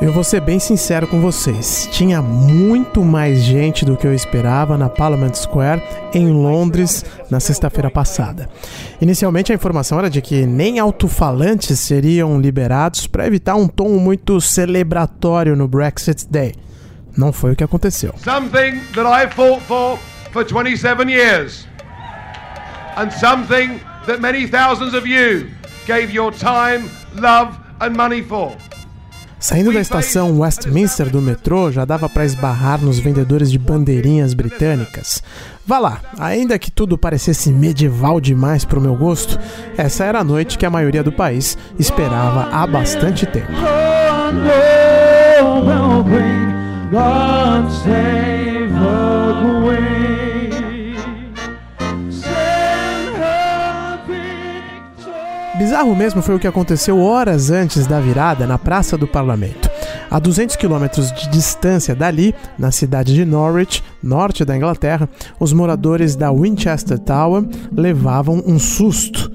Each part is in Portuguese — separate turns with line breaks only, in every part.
Eu vou ser bem sincero com vocês. Tinha muito mais gente do que eu esperava na Parliament Square, em Londres, na sexta-feira passada. Inicialmente, a informação era de que nem alto-falantes seriam liberados para evitar um tom muito celebratório no Brexit Day. Não foi o que aconteceu.
Something that I fought for for 27 years. And something that many thousands of you gave your time, love and money for.
Saindo da estação Westminster do metrô, já dava para esbarrar nos vendedores de bandeirinhas britânicas. Vá lá, ainda que tudo parecesse medieval demais para o meu gosto, essa era a noite que a maioria do país esperava há bastante tempo. God save the Queen. Bizarro mesmo foi o que aconteceu horas antes da virada na Praça do Parlamento. A 200 quilômetros de distância dali, na cidade de Norwich, norte da Inglaterra, os moradores da Winchester Tower levavam um susto.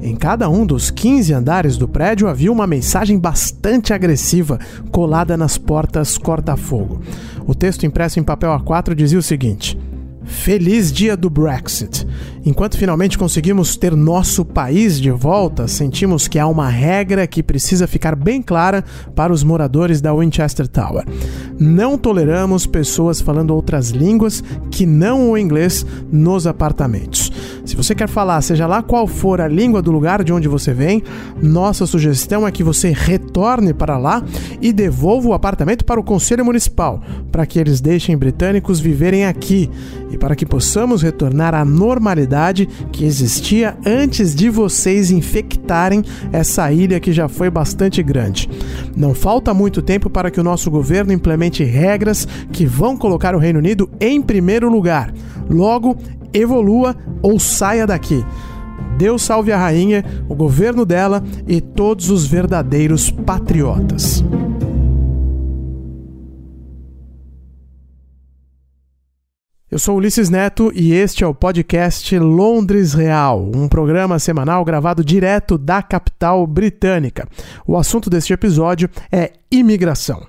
Em cada um dos 15 andares do prédio havia uma mensagem bastante agressiva colada nas portas corta-fogo. O texto impresso em papel A4 dizia o seguinte: Feliz dia do Brexit. Enquanto finalmente conseguimos ter nosso país de volta, sentimos que há uma regra que precisa ficar bem clara para os moradores da Winchester Tower. Não toleramos pessoas falando outras línguas que não o inglês nos apartamentos. Se você quer falar, seja lá qual for a língua do lugar de onde você vem, nossa sugestão é que você retorne para lá e devolva o apartamento para o Conselho Municipal, para que eles deixem britânicos viverem aqui e para que possamos retornar à normalidade que existia antes de vocês infectarem essa ilha que já foi bastante grande. Não falta muito tempo para que o nosso governo implemente regras que vão colocar o Reino Unido em primeiro lugar. Logo, evolua ou saia daqui. Deus salve a rainha, o governo dela e todos os verdadeiros patriotas. Eu sou Ulisses Neto e este é o podcast Londres Real, um programa semanal gravado direto da capital britânica. O assunto deste episódio é imigração.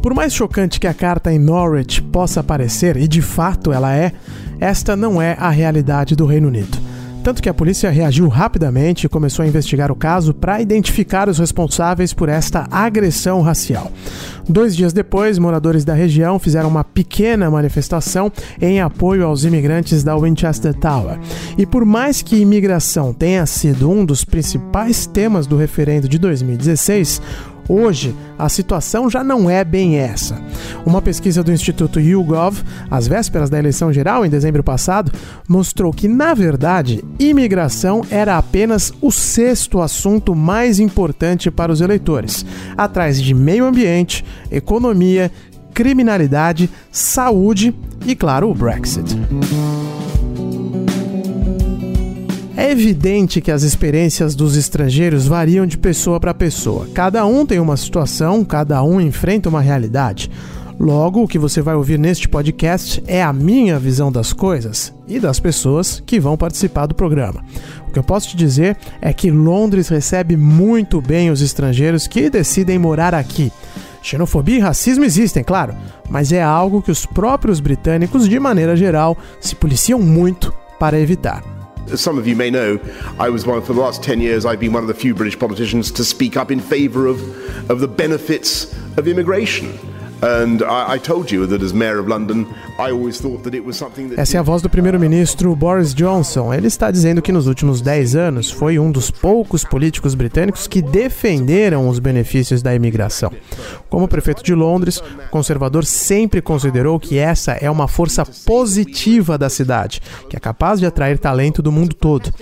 Por mais chocante que a carta em Norwich possa parecer, e de fato ela é, esta não é a realidade do Reino Unido. Tanto que a polícia reagiu rapidamente e começou a investigar o caso para identificar os responsáveis por esta agressão racial. Dois dias depois, moradores da região fizeram uma pequena manifestação em apoio aos imigrantes da Winchester Tower. E por mais que imigração tenha sido um dos principais temas do referendo de 2016, Hoje, a situação já não é bem essa. Uma pesquisa do Instituto YouGov, às vésperas da eleição geral, em dezembro passado, mostrou que, na verdade, imigração era apenas o sexto assunto mais importante para os eleitores, atrás de meio ambiente, economia, criminalidade, saúde e, claro, o Brexit. É evidente que as experiências dos estrangeiros variam de pessoa para pessoa. Cada um tem uma situação, cada um enfrenta uma realidade. Logo, o que você vai ouvir neste podcast é a minha visão das coisas e das pessoas que vão participar do programa. O que eu posso te dizer é que Londres recebe muito bem os estrangeiros que decidem morar aqui. Xenofobia e racismo existem, claro, mas é algo que os próprios britânicos, de maneira geral, se policiam muito para evitar.
As some of you may know, I was one for the last 10 years, I've been one of the few British politicians to speak up in favour of, of the benefits of immigration.
Essa é a voz do primeiro-ministro Boris Johnson. Ele está dizendo que nos últimos 10 anos foi um dos poucos políticos britânicos que defenderam os benefícios da imigração. Como prefeito de Londres, o conservador sempre considerou que essa é uma força positiva da cidade, que é capaz de atrair talento do mundo todo.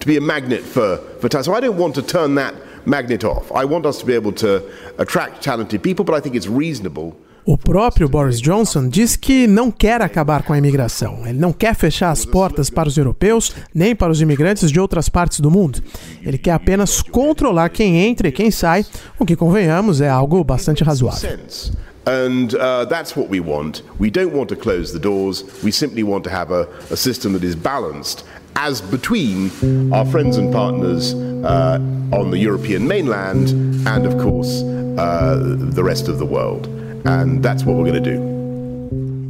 To be a magnet for, for talent. So I don't want to turn that magnet off. I want us to be able to attract talented people, but I think it's reasonable o próprio Boris Johnson diz que não quer acabar com a imigração. Ele não quer fechar as portas para os europeus nem para os imigrantes de outras partes do mundo. Ele quer apenas controlar quem entra e quem sai, o que, convenhamos, é algo bastante razoável. And uh, that's what we want. We don't want to close the doors. We simply want to have a, a system that is balanced as between our friends and partners uh, on the European mainland and, of course, uh, the rest of the world. And that's what we're going to do.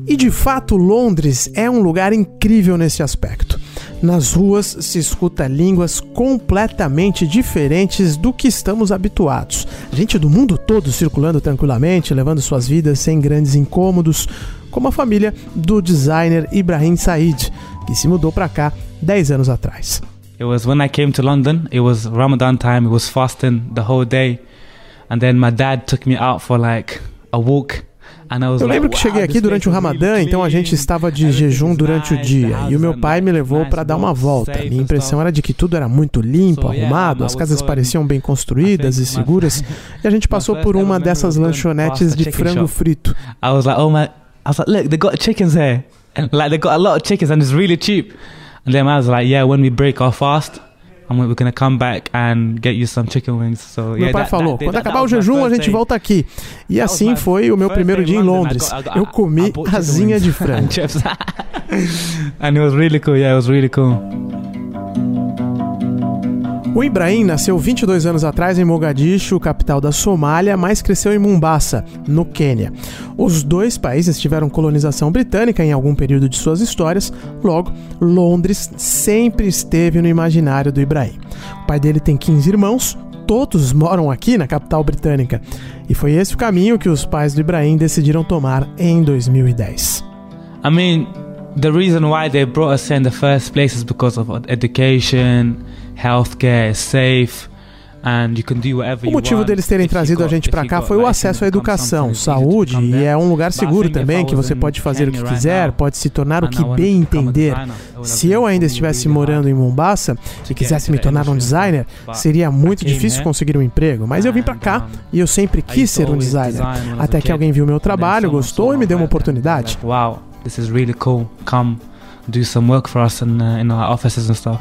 E de fato, Londres é um lugar incrível nesse aspecto. Nas ruas se escuta línguas completamente diferentes do que estamos habituados. Gente do mundo todo circulando tranquilamente, levando suas vidas sem grandes incômodos, como a família do designer Ibrahim Said, que se mudou para cá 10 anos atrás.
It was when I came to London, it was Ramadan time, it was fasting the whole day. And then my dad took me out for like a walk.
Eu lembro que cheguei aqui durante o Ramadã, então a gente estava de jejum durante o dia e o meu pai me levou para dar uma volta. Minha impressão era de que tudo era muito limpo, arrumado, as casas pareciam bem construídas e seguras, e a gente passou por uma dessas lanchonetes de frango frito.
I was like, oh my, I was like, look, they got chickens here. Like they got a lot of chickens and it's really cheap. And then I was like, yeah, when we break our fast, and we're gonna come back and get you some chicken wings. So,
meu pai falou, quando acabar o jejum a gente volta aqui. E assim foi o meu primeiro dia em Londres. Eu comi asinha de frango.
and it was really cool. Yeah, it was really cool.
O Ibrahim nasceu 22 anos atrás em Mogadishu, capital da Somália, mas cresceu em Mombasa, no Quênia. Os dois países tiveram colonização britânica em algum período de suas histórias, logo, Londres sempre esteve no imaginário do Ibrahim. O pai dele tem 15 irmãos, todos moram aqui na capital britânica, e foi esse o caminho que os pais do Ibrahim decidiram tomar em 2010.
I mean, the reason why they brought us in the first place is because of education healthcare is safe.
O motivo deles terem trazido a gente para cá foi o acesso à educação, saúde e é um lugar seguro também que você pode fazer o que quiser, pode se tornar o que bem entender. Se eu ainda estivesse morando em Mombasa e quisesse me tornar um designer, seria muito difícil conseguir um emprego, mas eu vim para cá e eu sempre quis ser um designer. Até que alguém viu meu trabalho, gostou e me deu uma oportunidade.
Wow, this is really cool. Come do some work for us in, uh, in our offices and stuff.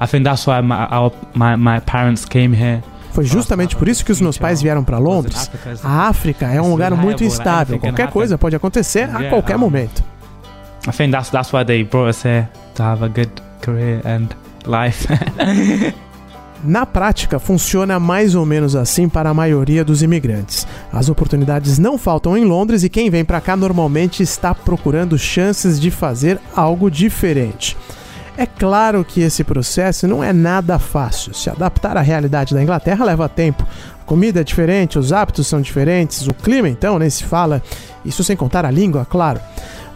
I think that's why my, our, my, my parents came here.
Foi justamente por isso que os meus pais vieram para Londres. A África é um lugar muito instável. Qualquer coisa pode acontecer a qualquer momento.
I think that's that's why they brought us here to have a good career and life.
Na prática, funciona mais ou menos assim para a maioria dos imigrantes. As oportunidades não faltam em Londres e quem vem para cá normalmente está procurando chances de fazer algo diferente. É claro que esse processo não é nada fácil. Se adaptar à realidade da Inglaterra leva tempo. A comida é diferente, os hábitos são diferentes, o clima então nem se fala. Isso sem contar a língua, claro.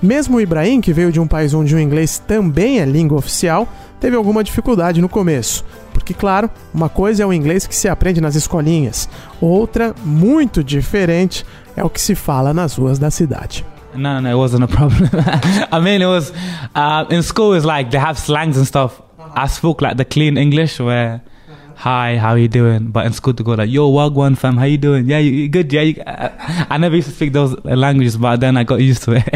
Mesmo o Ibrahim, que veio de um país onde o inglês também é língua oficial, teve alguma dificuldade no começo. Porque, claro, uma coisa é o inglês que se aprende nas escolinhas, outra, muito diferente, é o que se fala nas ruas da cidade.
No, no, it wasn't a problem. I mean, it was uh, in school. It's like they have slangs and stuff. I spoke like the clean English where hi, how you doing? But in school to go like, yo, wagwan fam, how you doing? Yeah, you, you good? Yeah, you, I, I never used to speak those languages, but then I got used to it.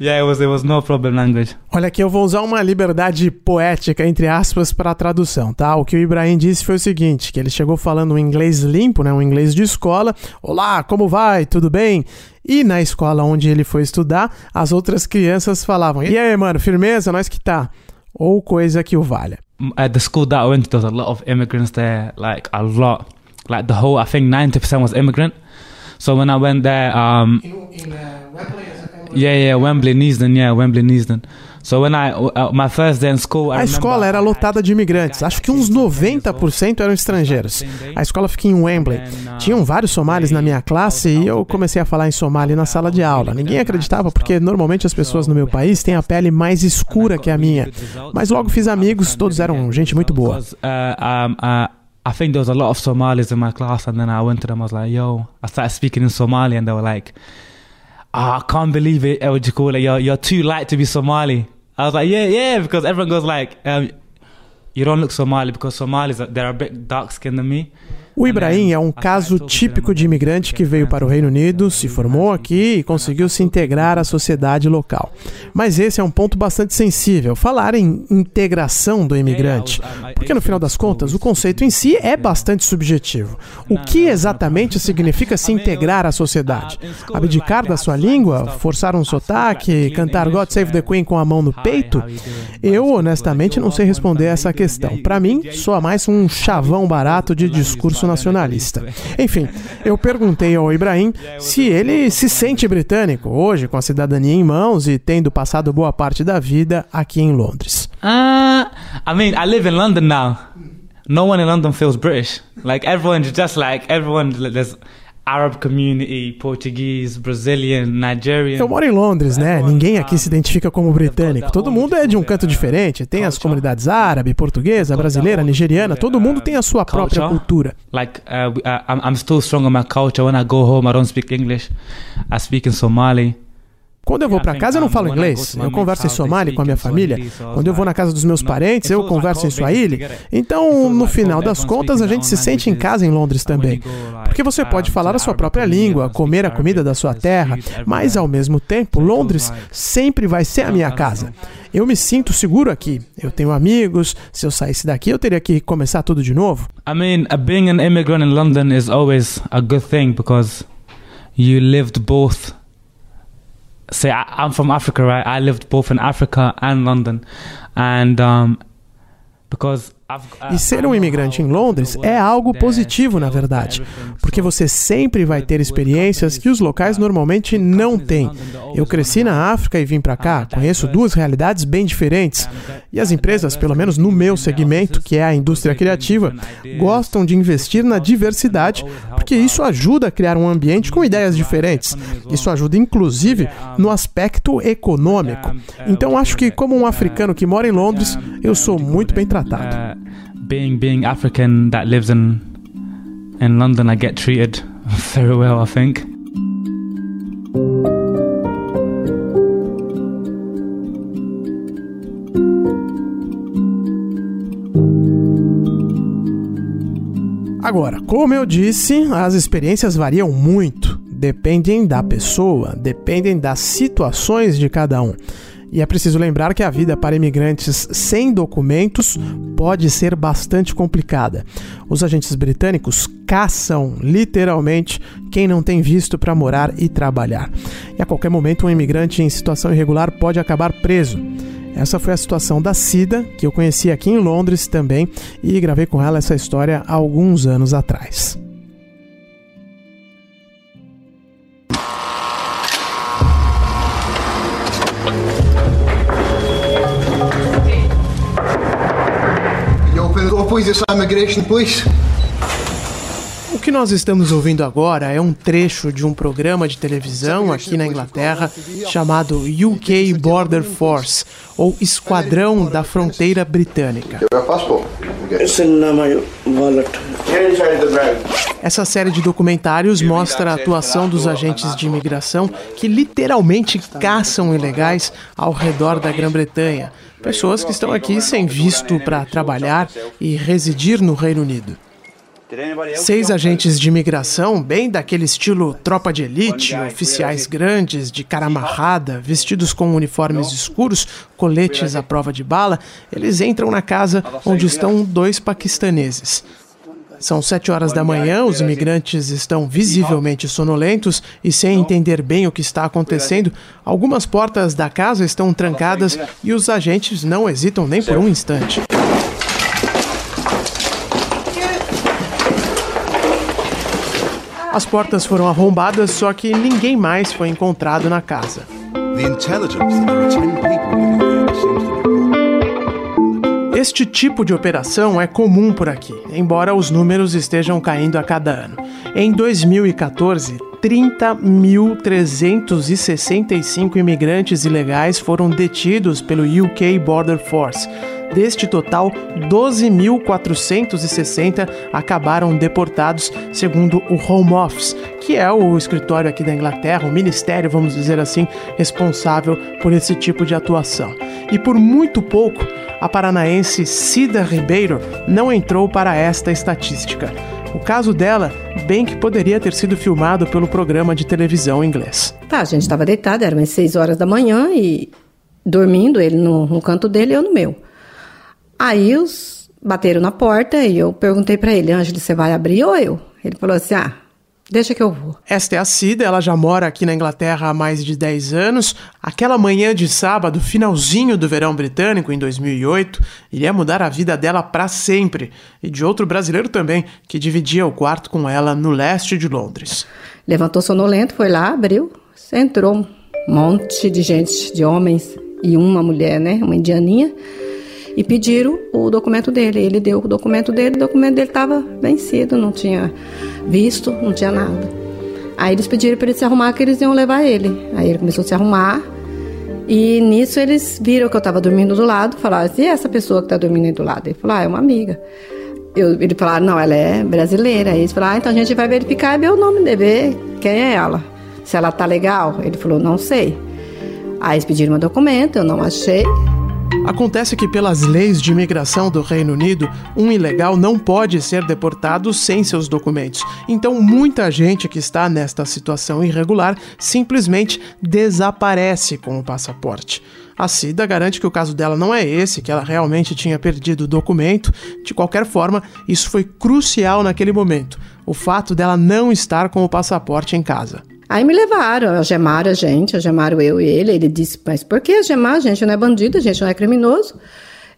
yeah, it was, it was no problem language.
Olha aqui, eu vou usar uma liberdade poética, entre aspas, para a tradução, tá? O que o Ibrahim disse foi o seguinte, que ele chegou falando um inglês limpo, né? Um inglês de escola. Olá, como vai? Tudo bem? E na escola onde ele foi estudar, as outras crianças falavam: E aí, mano, firmeza? Nós que tá. Ou coisa que o valha.
At the school that I went to, there was a lot of immigrants there, like a lot. Like the whole, I think 90% was immigrant. So when I went there, um, in, in uh, Wembley, yeah, yeah, Wembley, Neasden, yeah, Wembley, Neasden. So when I uh, my first day in school, I
A escola era lotada de imigrantes, acho que uns 90% eram estrangeiros. A escola fica em Wembley. Tinham vários somalis na minha classe e eu comecei a falar em somali na sala de aula. Ninguém acreditava porque normalmente as pessoas no meu país têm a pele mais escura que a minha. Mas logo fiz amigos, todos eram gente muito boa.
Uh, uh, I think there was a lot of Somalis in my class, and then I went to them. I was like, "Yo," I started speaking in Somali, and they were like, "Ah, I can't believe it. What you call it? You're you're too light to be Somali." I was like, "Yeah, yeah," because everyone goes like, um, "You don't look Somali because Somalis they're a bit dark skinned than me."
O Ibrahim é um caso típico de imigrante que veio para o Reino Unido, se formou aqui e conseguiu se integrar à sociedade local. Mas esse é um ponto bastante sensível, falar em integração do imigrante. Porque no final das contas, o conceito em si é bastante subjetivo. O que exatamente significa se integrar à sociedade? Abdicar da sua língua? Forçar um sotaque? Cantar God Save the Queen com a mão no peito? Eu, honestamente, não sei responder essa questão. Para mim, soa mais um chavão barato de discurso nacionalista. Enfim, eu perguntei ao Ibrahim se ele se sente britânico hoje, com a cidadania em mãos e tendo passado boa parte da vida aqui em Londres.
Uh, I mean, I live in London now. No one in London feels British. Like everyone's just like everyone. There's Arab community, Portuguese, Brazilian, Nigerian.
Eu moro em Londres, né? Ninguém aqui se identifica como britânico. Todo mundo é de um canto diferente. Tem as comunidades árabe, portuguesa, brasileira, nigeriana. Todo mundo tem a sua própria cultura.
Like uh, uh, I'm still strong on my culture. When I go home, I don't speak English. I speak in Somali.
Quando eu vou para casa, eu não falo inglês. Eu converso em somali com a minha família. Quando eu vou na casa dos meus parentes, eu converso em swahili. Então, no final das contas, a gente se sente em casa em Londres também. Porque você pode falar a sua própria língua, comer a comida da sua terra, mas ao mesmo tempo, Londres sempre vai ser a minha casa. Eu me sinto seguro aqui. Eu tenho amigos. Se eu saísse daqui, eu teria que começar tudo de novo.
I mean, being an immigrant in London is always a good thing because you lived both. Say, I, I'm from Africa, right? I lived both in Africa and London, and um, because
E ser um imigrante em Londres é algo positivo, na verdade, porque você sempre vai ter experiências que os locais normalmente não têm. Eu cresci na África e vim para cá, conheço duas realidades bem diferentes. E as empresas, pelo menos no meu segmento, que é a indústria criativa, gostam de investir na diversidade, porque isso ajuda a criar um ambiente com ideias diferentes. Isso ajuda, inclusive, no aspecto econômico. Então, acho que, como um africano que mora em Londres, eu sou muito bem tratado.
Being being African that lives in in London, I get treated very well. I think.
Agora, como eu disse, as experiências variam muito, dependem da pessoa, dependem das situações de cada um. E é preciso lembrar que a vida para imigrantes sem documentos pode ser bastante complicada. Os agentes britânicos caçam, literalmente, quem não tem visto para morar e trabalhar. E a qualquer momento, um imigrante em situação irregular pode acabar preso. Essa foi a situação da Cida, que eu conheci aqui em Londres também, e gravei com ela essa história há alguns anos atrás.
Please. It's immigration, please.
O que nós estamos ouvindo agora é um trecho de um programa de televisão aqui na Inglaterra chamado UK Border Force, ou Esquadrão da Fronteira Britânica.
It's in my wallet.
Essa série de documentários mostra a atuação dos agentes de imigração que literalmente caçam ilegais ao redor da Grã-Bretanha. Pessoas que estão aqui sem visto para trabalhar e residir no Reino Unido. Seis agentes de imigração, bem daquele estilo tropa de elite, oficiais grandes, de cara amarrada, vestidos com uniformes escuros, coletes à prova de bala, eles entram na casa onde estão dois paquistaneses. São sete horas da manhã, os imigrantes estão visivelmente sonolentos e sem entender bem o que está acontecendo. Algumas portas da casa estão trancadas e os agentes não hesitam nem por um instante. As portas foram arrombadas, só que ninguém mais foi encontrado na casa.
The intelligence that there are 10 people
Este tipo de operação é comum por aqui, embora os números estejam caindo a cada ano. Em 2014, 30.365 imigrantes ilegais foram detidos pelo UK Border Force. Deste total, 12.460 acabaram deportados, segundo o Home Office, que é o escritório aqui da Inglaterra, o ministério, vamos dizer assim, responsável por esse tipo de atuação. E por muito pouco, a paranaense Cida Ribeiro não entrou para esta estatística. O caso dela, bem que poderia ter sido filmado pelo programa de televisão inglês.
Tá, a gente estava deitado, eram umas 6 horas da manhã e dormindo, ele no, no canto dele e eu no meu. Aí os bateram na porta e eu perguntei para ele, Ângelo, você vai abrir ou eu? Ele falou assim, ah, Deixa que eu vou.
Esta é a Cida, ela já mora aqui na Inglaterra há mais de 10 anos. Aquela manhã de sábado, finalzinho do verão britânico, em 2008, iria mudar a vida dela para sempre. E de outro brasileiro também, que dividia o quarto com ela no leste de Londres.
Levantou sonolento, foi lá, abriu, entrou um monte de gente, de homens e uma mulher, né, uma indianinha e pediram o documento dele. Ele deu o documento dele, o documento dele estava vencido, não tinha visto, não tinha nada. Aí eles pediram para ele se arrumar que eles iam levar ele. Aí ele começou a se arrumar e nisso eles viram que eu estava dormindo do lado, falaram assim, e essa pessoa que está dormindo aí do lado? Ele falou, ah, é uma amiga. Eu, ele falaram, não, ela é brasileira. Aí eles falaram, ah, então a gente vai verificar e ver o nome dele, ver quem é ela. Se ela tá legal. Ele falou, não sei. Aí eles pediram meu documento, eu não achei.
Acontece que, pelas leis de imigração do Reino Unido, um ilegal não pode ser deportado sem seus documentos. Então, muita gente que está nesta situação irregular simplesmente desaparece com o passaporte. A Cida garante que o caso dela não é esse, que ela realmente tinha perdido o documento. De qualquer forma, isso foi crucial naquele momento: o fato dela não estar com o passaporte em casa.
Aí me levaram, algemaram a gente, algemaram eu e ele. Ele disse, mas por que algemar? A gente não é bandido, a gente não é criminoso.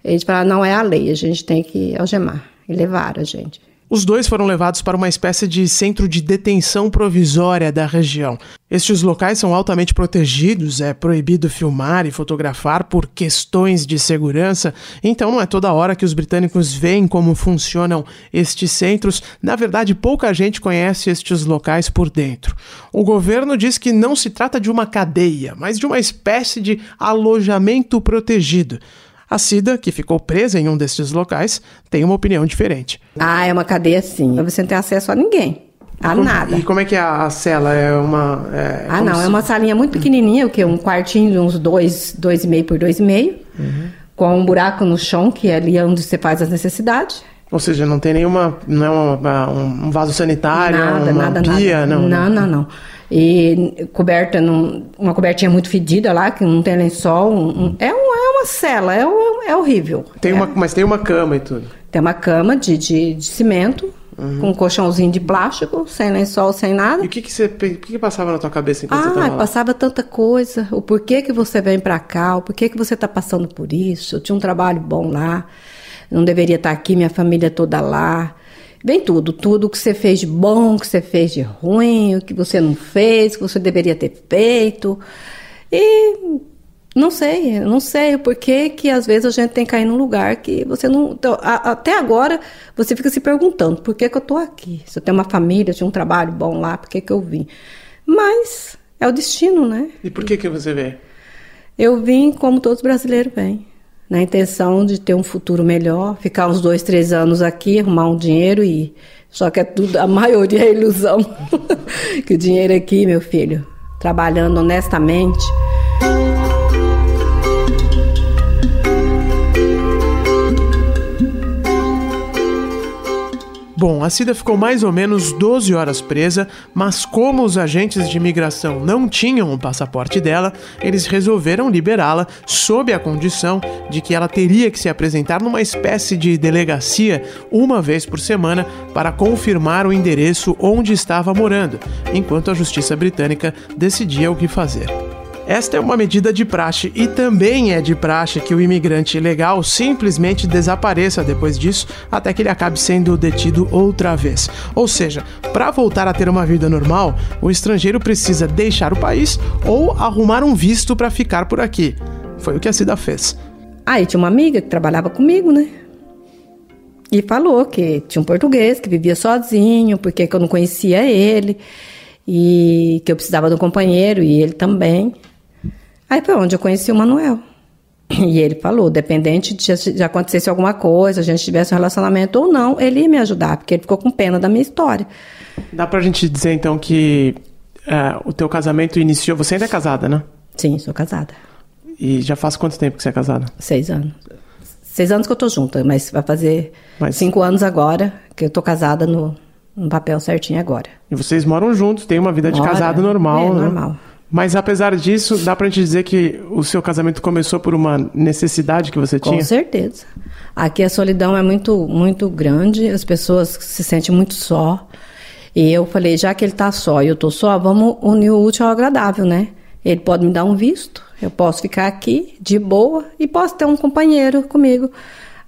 Eles falaram, não é a lei, a gente tem que algemar. E levaram a gente.
Os dois foram levados para uma espécie de centro de detenção provisória da região. Estes locais são altamente protegidos, é proibido filmar e fotografar por questões de segurança, então não é toda hora que os britânicos veem como funcionam estes centros. Na verdade, pouca gente conhece estes locais por dentro. O governo diz que não se trata de uma cadeia, mas de uma espécie de alojamento protegido. A Cida, que ficou presa em um desses locais, tem uma opinião diferente.
Ah, é uma cadeia sim. Você não tem acesso a ninguém. A
como,
nada.
E como é que é a cela? É uma.
É, ah, não, se... é uma salinha muito pequenininha, o que? Um quartinho de uns dois, dois e meio por dois e meio, uhum. com um buraco no chão, que é ali onde você faz as necessidades.
Ou seja, não tem nenhuma. Não é uma, um vaso sanitário,
nada,
uma
nada,
pia,
nada.
não?
Não, não, não. E coberta, num, uma cobertinha muito fedida lá, que não tem lençol. Um, é, um, é uma cela, é, é horrível.
Tem
é.
uma, mas tem uma cama e tudo.
Tem uma cama de, de, de cimento, uhum. com um colchãozinho de plástico, sem lençol, sem nada.
E o que, que, você, o que, que passava na tua cabeça enquanto
ah,
você estava
lá? passava tanta coisa. O porquê que você vem para cá, o porquê que você está passando por isso. Eu tinha um trabalho bom lá, não deveria estar aqui, minha família toda lá. Vem tudo, tudo que você fez de bom, que você fez de ruim, o que você não fez, que você deveria ter feito. E não sei, não sei o porquê que às vezes a gente tem que cair num lugar que você não. Então, a, até agora você fica se perguntando por que, que eu estou aqui? Se eu tenho uma família, se eu tenho um trabalho bom lá, por que, que eu vim? Mas é o destino, né?
E por que, que você veio?
Eu vim como todos os brasileiros vêm na intenção de ter um futuro melhor, ficar uns dois, três anos aqui, arrumar um dinheiro e só que é tudo, a maioria é ilusão. que o dinheiro aqui, meu filho, trabalhando honestamente.
Bom, a Cida ficou mais ou menos 12 horas presa, mas como os agentes de imigração não tinham o passaporte dela, eles resolveram liberá-la sob a condição de que ela teria que se apresentar numa espécie de delegacia uma vez por semana para confirmar o endereço onde estava morando, enquanto a justiça britânica decidia o que fazer. Esta é uma medida de praxe e também é de praxe que o imigrante ilegal simplesmente desapareça depois disso até que ele acabe sendo detido outra vez. Ou seja, para voltar a ter uma vida normal, o estrangeiro precisa deixar o país ou arrumar um visto para ficar por aqui. Foi o que a Cida fez.
Aí tinha uma amiga que trabalhava comigo, né? E falou que tinha um português que vivia sozinho, porque eu não conhecia ele, e que eu precisava de um companheiro, e ele também. Aí foi onde eu conheci o Manuel. E ele falou, dependente de, de acontecesse alguma coisa, a gente tivesse um relacionamento ou não, ele ia me ajudar, porque ele ficou com pena da minha história.
Dá pra gente dizer então que é, o teu casamento iniciou. Você ainda é casada, né?
Sim, sou casada.
E já faz quanto tempo que você é casada?
Seis anos. Seis anos que eu tô junta, mas vai fazer mas... cinco anos agora que eu tô casada no, no papel certinho agora.
E vocês moram juntos, têm uma vida de Mora. casado normal, é,
né? normal.
Mas apesar disso, dá pra gente dizer que o seu casamento começou por uma necessidade que você tinha?
Com certeza. Aqui a solidão é muito, muito grande, as pessoas se sentem muito só. E eu falei, já que ele tá só e eu tô só, vamos unir o útil ao agradável, né? Ele pode me dar um visto, eu posso ficar aqui de boa e posso ter um companheiro comigo.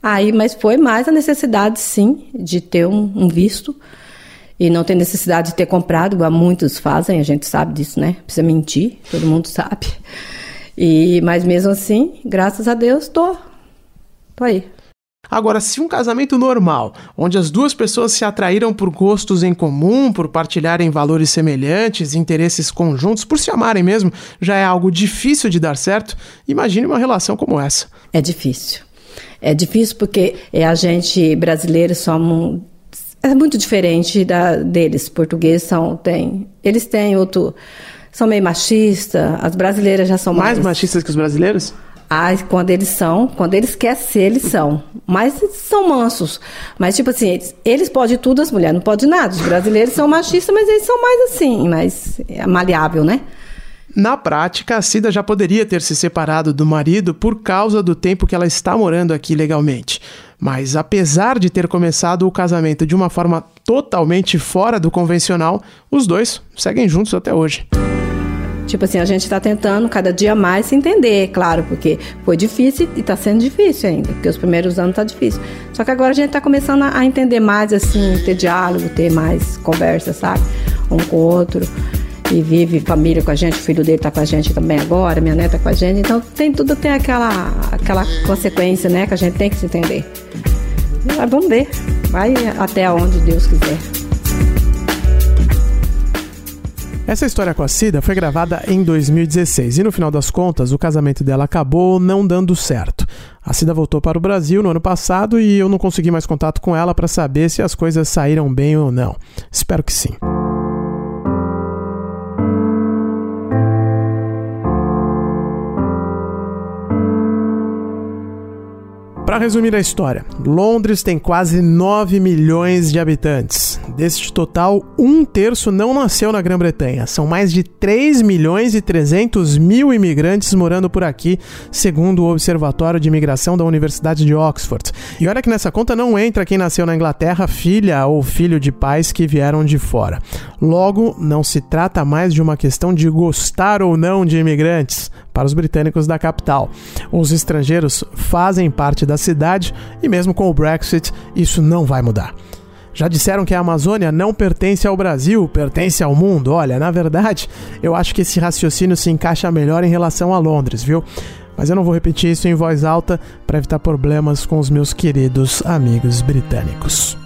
Aí, mas foi mais a necessidade, sim, de ter um, um visto e não tem necessidade de ter comprado, igual muitos fazem, a gente sabe disso, né? Precisa mentir, todo mundo sabe. E, mas mesmo assim, graças a Deus, tô, tô aí.
Agora, se um casamento normal, onde as duas pessoas se atraíram por gostos em comum, por partilharem valores semelhantes, interesses conjuntos, por se amarem mesmo, já é algo difícil de dar certo, imagine uma relação como essa.
É difícil. É difícil porque é a gente brasileiro somos é muito diferente da deles. Portugueses são tem, eles têm outro, são meio machistas. As brasileiras já são
mais, mais machistas que os brasileiros.
Ah, quando eles são, quando eles querem ser, eles são. Mas são mansos. Mas, tipo assim, eles, eles podem tudo, as mulheres não podem nada. Os brasileiros são machistas, mas eles são mais assim, mais é maleável, né?
Na prática, a Cida já poderia ter se separado do marido por causa do tempo que ela está morando aqui legalmente. Mas apesar de ter começado o casamento de uma forma totalmente fora do convencional, os dois seguem juntos até hoje.
Tipo assim, a gente está tentando cada dia mais se entender, claro, porque foi difícil e está sendo difícil ainda, porque os primeiros anos tá difícil. Só que agora a gente está começando a entender mais, assim, ter diálogo, ter mais conversa, sabe? Um com o outro e vive família com a gente, o filho dele está com a gente também agora, minha neta com a gente. Então tem tudo tem aquela aquela consequência, né, que a gente tem que se entender. Mas vamos ver, vai até onde Deus quiser.
Essa história com a Cida foi gravada em 2016 e no final das contas o casamento dela acabou não dando certo. A Cida voltou para o Brasil no ano passado e eu não consegui mais contato com ela para saber se as coisas saíram bem ou não. Espero que sim. Para resumir a história, Londres tem quase 9 milhões de habitantes. Deste total, um terço não nasceu na Grã-Bretanha. São mais de 3 milhões e 300 mil imigrantes morando por aqui, segundo o Observatório de Imigração da Universidade de Oxford. E olha que nessa conta não entra quem nasceu na Inglaterra, filha ou filho de pais que vieram de fora. Logo, não se trata mais de uma questão de gostar ou não de imigrantes, para os britânicos da capital. Os estrangeiros fazem parte da cidade e, mesmo com o Brexit, isso não vai mudar. Já disseram que a Amazônia não pertence ao Brasil, pertence ao mundo. Olha, na verdade, eu acho que esse raciocínio se encaixa melhor em relação a Londres, viu? Mas eu não vou repetir isso em voz alta para evitar problemas com os meus queridos amigos britânicos.